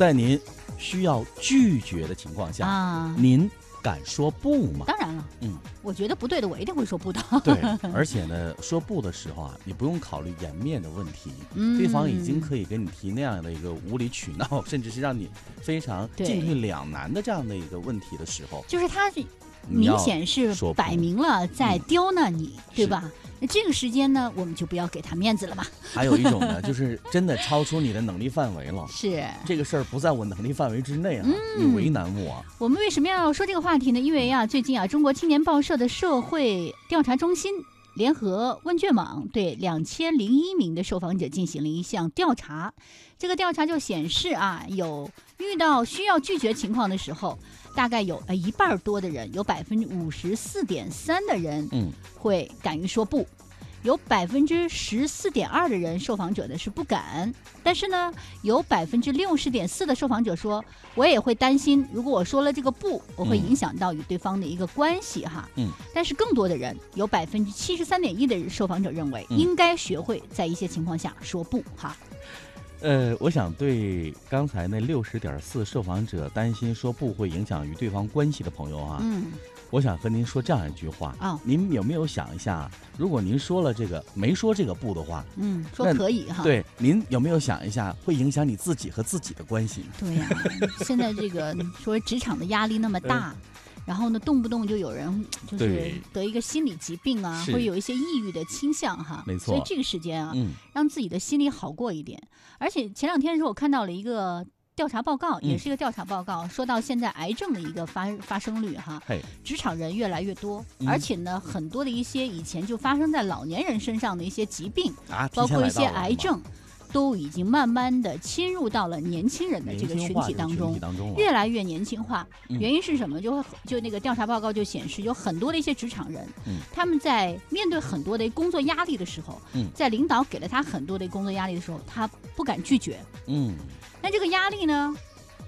在您需要拒绝的情况下，啊，您敢说不吗？当然了，嗯，我觉得不对的，我一定会说不的。对，而且呢，说不的时候啊，你不用考虑颜面的问题，嗯对方已经可以给你提那样的一个无理取闹，甚至是让你非常进退两难的这样的一个问题的时候，就是他是明显是摆明了在嗯刁难你，对吧？那这个时间呢，我们就不要给他面子了吧。还有一种呢，就是真的超出你的能力范围了。是这个事儿不在我能力范围之内啊，嗯你为难我。我们为什么要说这个话题呢？因为啊，最近啊，中国青年报社的社会调查中心联合问卷网对两千零一名的受访者进行了一项调查。这个调查就显示啊，有遇到需要拒绝情况的时候，大概有呃一半多的人，有百分之五十四点三的人嗯，会敢于说不。有百分之十四点二的人受访者呢是不敢，但是呢，有百分之六十点四的受访者说，我也会担心，如果我说了这个不，我会嗯影响到与对方的一个关系哈。嗯。但是更多的人，有百分之七十三点一的受访者认为，嗯应该学会在一些情况下说不哈。呃，我想对刚才那六十点四受访者担心说不会影响与对方关系的朋友啊，嗯，我想和您说这样一句话哦您有没有想一下，如果您说了这个没说这个不的话，嗯，说可以哈。对，您有没有想一下会影响你自己和自己的关系？对呀、现在这个说职场的压力那么大，然后呢，动不动就有人就是得一个心理疾病啊，是。会有一些抑郁的倾向哈。没错。所以这个时间啊，嗯。让自己的心里好过一点。而且前两天的时候，我看到了一个。调查报告也嗯是一个调查报告，说到现在癌症的一个发发生率哈，职场人越来越多，嗯。而且呢，很多的一些以前就发生在老年人身上的一些疾病，啊，包括一些癌症，都已经慢慢的侵入到了年轻人的这个群体当中。当中了，越来越年轻化，嗯。原因是什么？就会就那个调查报告就显示，有很多的一些职场人，嗯。他们在面对很多的工作压力的时候，嗯。在领导给了他很多的工作压力的时候，他不敢拒绝。嗯，那这个压力呢，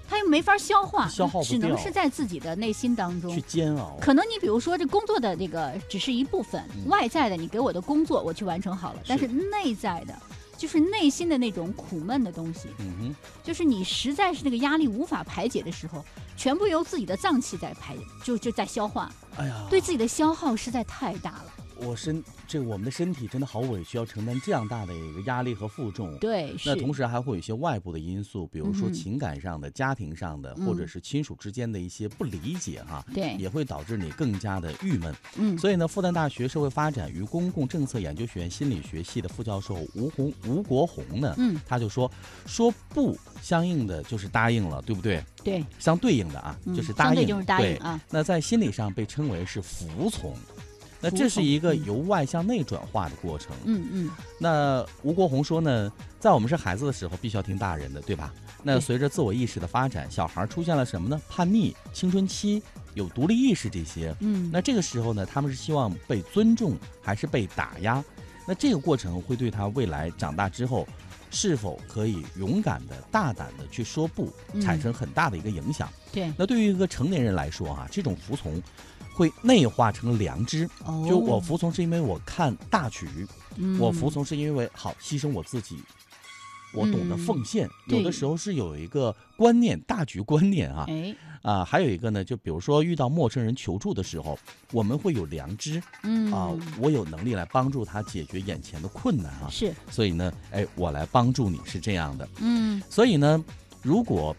他又没法消化，消耗只能是在自己的内心当中。去。煎熬，可能你比如说这工作的这个只是一部分，嗯。外在的你给我的工作我去完成好了，但是。内在的，就是内心的那种苦闷的东西，嗯哼，就是你实在是那个压力无法排解的时候，全部由自己的脏器在排，就就在消化，哎呀，对自己的消耗实在太大了。我身这我们的身体真的好委屈，要承担这样大的一个压力和负重。对，那同时还会有一些外部的因素，比如说情感上的、家庭上的，嗯或者是亲属之间的一些不理解哈，对，也会导致你更加的郁闷。嗯，所以呢，复旦大学社会发展与公共政策研究学院心理学系的副教授吴红吴国红呢，嗯，他就说，说不相应的就是答应了，对不对？对，相对应的啊，嗯就是答应，相对就是答应对啊，那在心理上被称为是服从。那这是一个由外向内转化的过程。嗯嗯，那吴国红说呢，在我们是孩子的时候，必须要听大人的，对吧？那随着自我意识的发展，小孩出现了什么呢？叛逆、青春期、有独立意识这些。嗯，那这个时候呢，他们是希望被尊重还是被打压？那这个过程会对他未来长大之后，是否可以勇敢的、大胆的去说不，嗯产生很大的一个影响。对，那对于一个成年人来说啊，这种服从会内化成良知。哦，就我服从是因为我看大局，嗯，我服从是因为好牺牲我自己，我懂得嗯奉献。对有的时候是有一个观念，大局观念啊哎，啊，还有一个呢，就比如说遇到陌生人求助的时候，我们会有良知嗯啊，我有能力来帮助他解决眼前的困难啊。是，所以呢，哎，我来帮助你是这样的。嗯所以呢，如果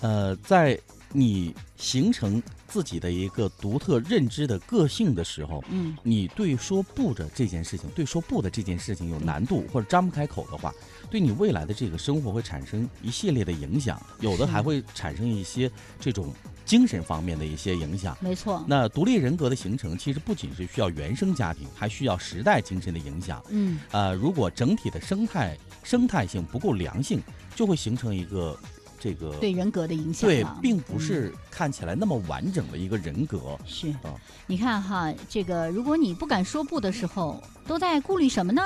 呃，在你形成自己的一个独特认知的个性的时候，嗯你对说不的这件事情，对说不的这件事情有难度或者张不开口的话，对你未来的这个生活会产生一系列的影响，有的还会产生一些这种精神方面的一些影响。没错，那独立人格的形成，其实不仅是需要原生家庭，还需要时代精神的影响。嗯呃，如果整体的生态生态性不够良性，就会形成一个这个对人格的影响对并不嗯是看起来那么完整的一个人格。是啊，你看哈，这个如果你不敢说不的时候，都在顾虑什么呢？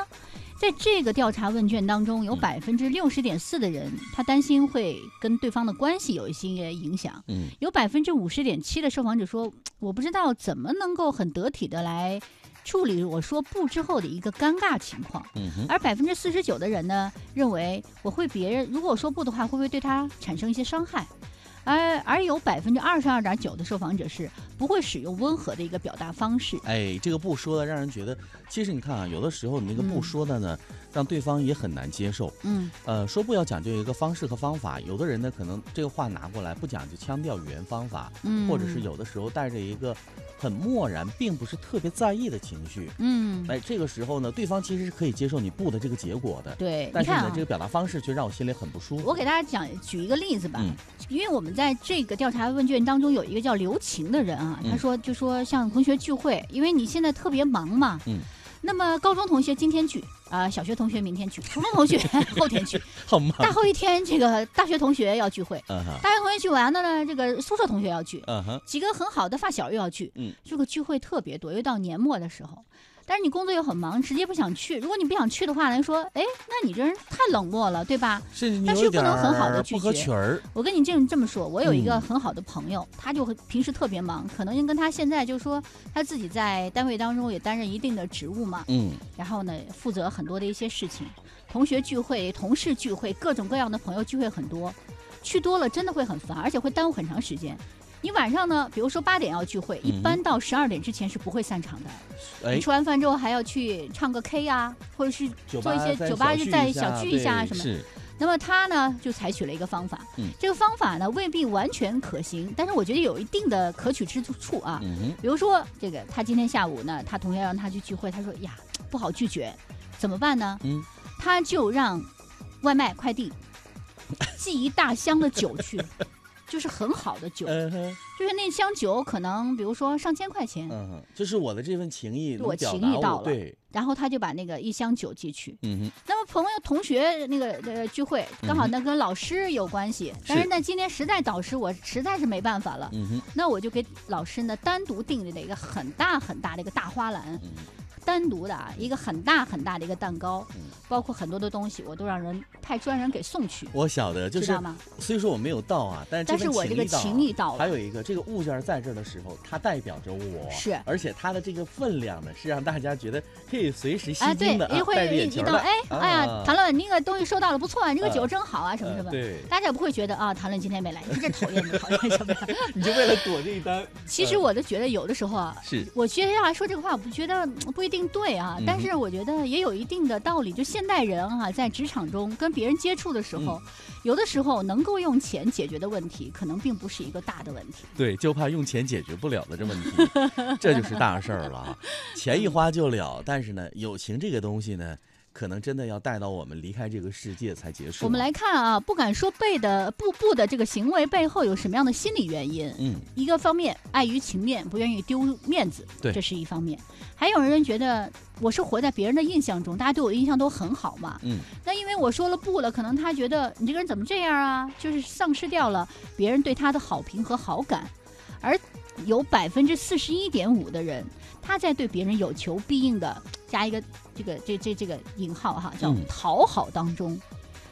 在这个调查问卷当中，有嗯百分之六十点四的人，他担心会跟对方的关系有一些影响。嗯有百分之五十点七的受访者说，我不知道怎么能够很得体的来处理我说不之后的一个尴尬情况。嗯哼，而百分之四十九的人呢，认为我会别人如果我说不的话，会不会对他产生一些伤害？而而有百分之二十二点九的受访者是不会使用温和的一个表达方式。哎，这个不说的让人觉得，其实你看啊，有的时候你那个不嗯说的呢，让对方也很难接受。嗯呃，说不要讲究一个方式和方法，有的人呢可能这个话拿过来不讲究腔调语言方法，嗯，或者是有的时候带着一个很漠然，并不是特别在意的情绪。嗯，哎，这个时候呢，对方其实是可以接受你不的这个结果的，对，但是呢，你看啊这个表达方式却让我心里很不舒服。我给大家讲举一个例子吧，嗯因为我们在这个调查问卷当中有一个叫刘晴的人啊，嗯他说就说像同学聚会，因为你现在特别忙嘛，嗯，那么高中同学今天聚啊、小学同学明天聚，初中同学 后天聚，好吗？大后一天这个大学同学要聚会，大学同学聚完了呢，这个宿舍同学要聚，几个很好的发小又要聚，嗯，这个聚会特别多，又到年末的时候。但是你工作又很忙，直接不想去。如果你不想去的话，人说，哎，那你这人太冷漠了，对吧？是你但是有一点不能很好地儿不合拒绝群儿。我跟你这么这么说，我有一个嗯很好的朋友，他就很平时特别忙，可能跟他现在就说他自己在单位当中也担任一定的职务嘛，嗯，然后呢负责很多的一些事情，同学聚会、同事聚会、各种各样的朋友聚会很多，去多了真的会很烦，而且会耽误很长时间。你晚上呢，比如说八点要聚会，一嗯般到十二点之前是不会散场的。哎你，吃完饭之后还要去唱个 K 啊，或者是做一些酒吧就再小聚一下啊什么是，那么他呢，就采取了一个方法，嗯这个方法呢未必完全可行，但是我觉得有一定的可取之处啊。嗯，比如说，这个他今天下午呢，他同学让他去聚会，他说呀不好拒绝，怎么办呢？嗯，他就让外卖快递寄一大箱的酒去，就是很好的酒，嗯哼，就是那箱酒可能比如说上千块钱，嗯哼，这是我的这份情谊，我情谊到了对，然后他就把那个一箱酒寄去。嗯哼，那么朋友、同学那个呃聚会，刚好那跟老师有关系，但是呢，今天实在导师我实在是没办法了，嗯哼，那我就给老师呢单独订了一个很大很大的一个大花篮，嗯单独的啊一个很大很大的一个蛋糕嗯，包括很多的东西，我都让人派专人给送去，我晓得，就是知道吗？虽说我没有到啊，但是但是我这个情谊到了，还有一个，这个物件在这儿的时候，它代表着我，是而且它的这个分量呢，是让大家觉得可以随时吸啊，对睛的，一会一一到。哎，哎呀，啊谭论，你那个东西收到了，不错啊，这个酒呃真好啊，什么什么。呃对，大家也不会觉得啊，谭论今天没来，你这讨厌你讨厌什么的。你就为了躲这一单。其实呃我都觉得有的时候啊，是，我觉得要来说这个话，我不觉得嗯不一定对啊，但是我觉得也有一定的道理。就现代人啊，在职场中跟别人接触的时候，嗯有的时候能够用钱解决的问题，可能并不是一个大的问题。对，就怕用钱解决不了的这问题，这就是大事儿了啊！钱一花就了，但是呢，友情这个东西呢，可能真的要带到我们离开这个世界才结束。我们，来看啊，不敢说背的不不的这个行为背后有什么样的心理原因？嗯，一个方面，碍于情面，不愿意丢面子，对这是一方面；还有人觉得我是活在别人的印象中，大家对我的印象都很好嘛。嗯，那因为我说了不了，可能他觉得你这个人怎么这样啊？就是丧失掉了别人对他的好评和好感，而有百分之四十一点五的人，他在对别人有求必应的加一个这个这这这个引号哈，叫嗯。讨好当中，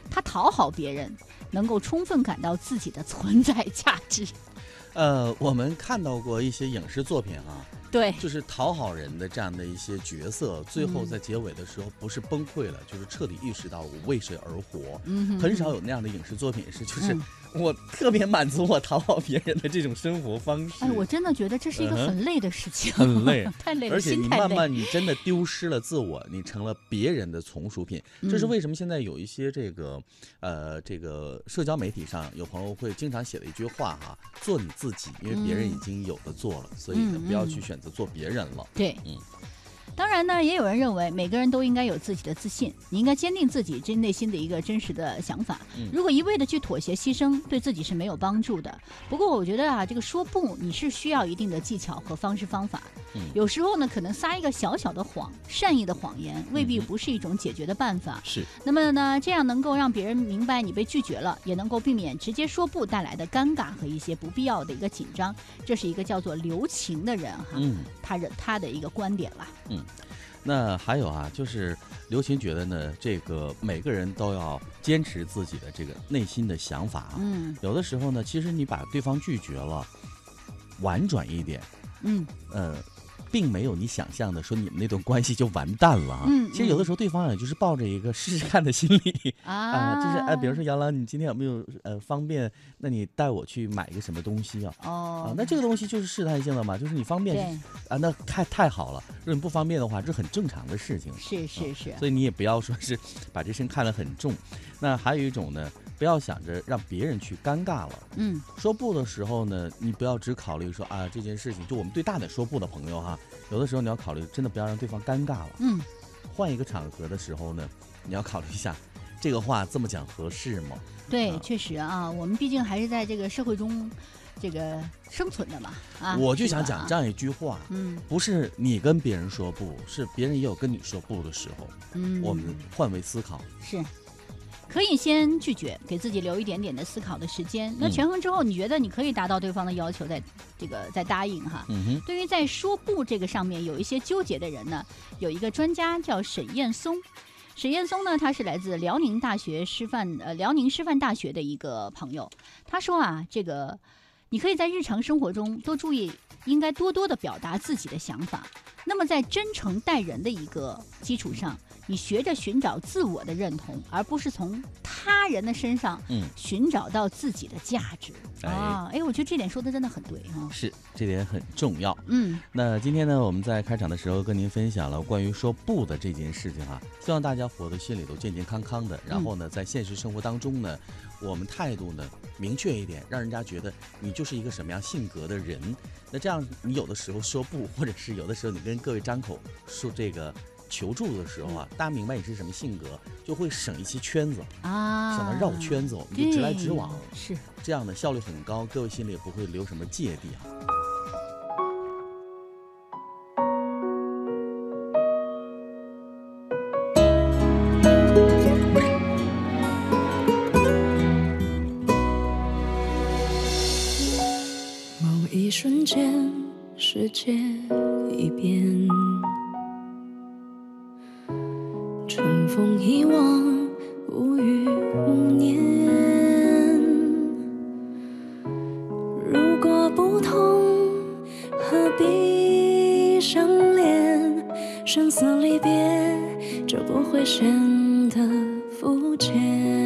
他讨好别人，能够充分感到自己的存在价值。呃，我们看到过一些影视作品啊，对，就是讨好人的这样的一些角色，最后嗯。在结尾的时候不是崩溃了，就是彻底意识到我为谁而活。嗯，很少有那样的影视作品是，就是嗯我特别满足我讨好别人的这种生活方式。哎，我真的觉得这是一个很累的事情，很累太累了，而且。你慢慢，你真的丢失了自我，你成了别人的从属品。这是嗯为什么现在有一些这个，呃，这个社交媒体上有朋友会经常写的一句话哈，做你自己，因为别人已嗯经有的做了，所以呢，嗯不要嗯去选择做别人了。对，嗯当然呢，也有人认为每个人都应该有自己的自信，你应该坚定自己真内心的一个真实的想法。嗯如果一味的去妥协牺牲，对自己是没有帮助的。不过我觉得啊，这个说不，你是需要一定的技巧和方式方法。嗯有时候呢，可能撒一个小小的谎，善意的谎言，未必不是一种解决的办法。是，那么呢，这样能够让别人明白你被拒绝了，也能够避免直接说不带来的尴尬和一些不必要的一个紧张。这是一个叫做留情的人哈，嗯。他的他的一个观点啦。那还有啊，就是刘琴觉得呢，这个每个人都要坚持自己的这个内心的想法啊。嗯有的时候呢，其实你把对方拒绝了，婉转一点，嗯呃，并没有你想象的说你们那段关系就完蛋了啊。嗯其实有的时候对方也就是抱着一个试试看的心理啊 啊，就是哎，比如说杨澜，你今天有没有呃方便？那你带我去买一个什么东西啊？哦啊，，那这个东西就是试探性的嘛，就是你方便对，啊，那太太好了。如果你不方便的话，这很正常的事情。是是是，所以你也不要说是把这事看得很重。那还有一种呢，不要想着让别人去尴尬了。嗯说不的时候呢，你不要只考虑说啊这件事情，就我们对大胆说不的朋友哈，有的时候你要考虑，真的不要让对方尴尬了。嗯，换一个场合的时候呢，你要考虑一下，这个话这么讲合适吗？对，啊确实啊，我们毕竟还是在这个社会中这个生存的嘛啊，我就想讲这，样一句话。嗯不是你跟别人说不，是别人也有跟你说不的时候。嗯，我们换位思考，是。可以先拒绝，给自己留一点点的思考的时间。那嗯权衡之后，你觉得你可以达到对方的要求，再这个再答应哈。嗯哼，对于在说不这个上面有一些纠结的人呢，有一个专家叫沈燕松。沈燕松呢，他是来自辽宁大学师范呃辽宁师范大学的一个朋友。他说啊，这个你可以在日常生活中多注意，应该多多的表达自己的想法。那么在真诚待人的一个基础上，你学着寻找自我的认同，而不是从他人的身上嗯，寻找到自己的价值。哎啊，哎，我觉得这点说的真的很对哈、是这点很重要。嗯那今天呢，我们在开场的时候跟您分享了关于说不的这件事情啊、希望大家活得心里都健健康康的。然后呢，在现实生活当中呢，我们态度呢明确一点，让人家觉得你就是一个什么样性格的人。那这样，你有的时候说不，或者是有的时候你跟各位张口说这个求助的时候啊，大家明白你是什么性格，就会省一些圈子，啊，省得绕圈子，我们就直来直往，是。这样的效率很高，各位心里也不会留什么芥蒂啊。春风一往，无语无念。如果不痛，何必相恋？生死离别，就不会显得肤浅。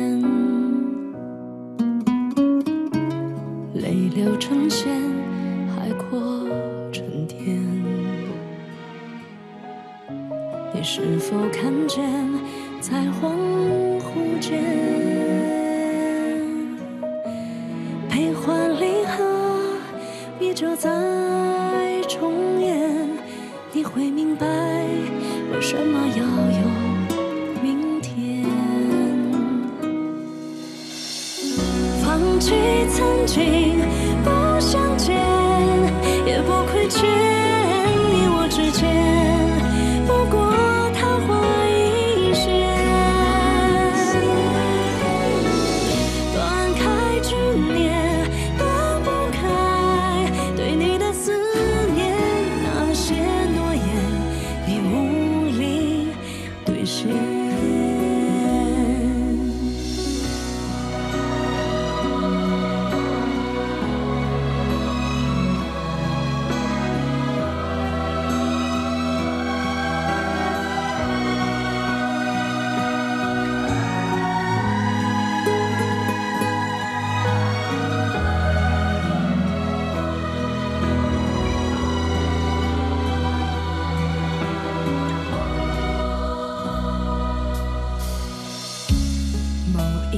是否看见，在恍惚间，悲欢离合依旧在重演。你会明白，为什么要有明天。放弃曾经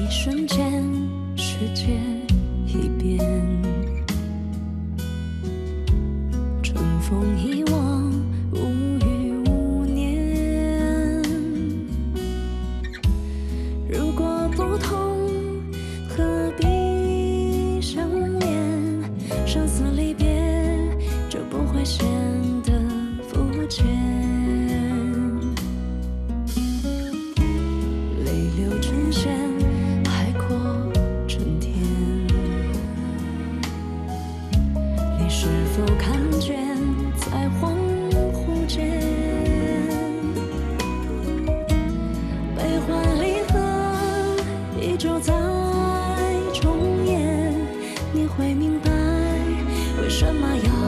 瞬间，就在重演？你会明白，为什么要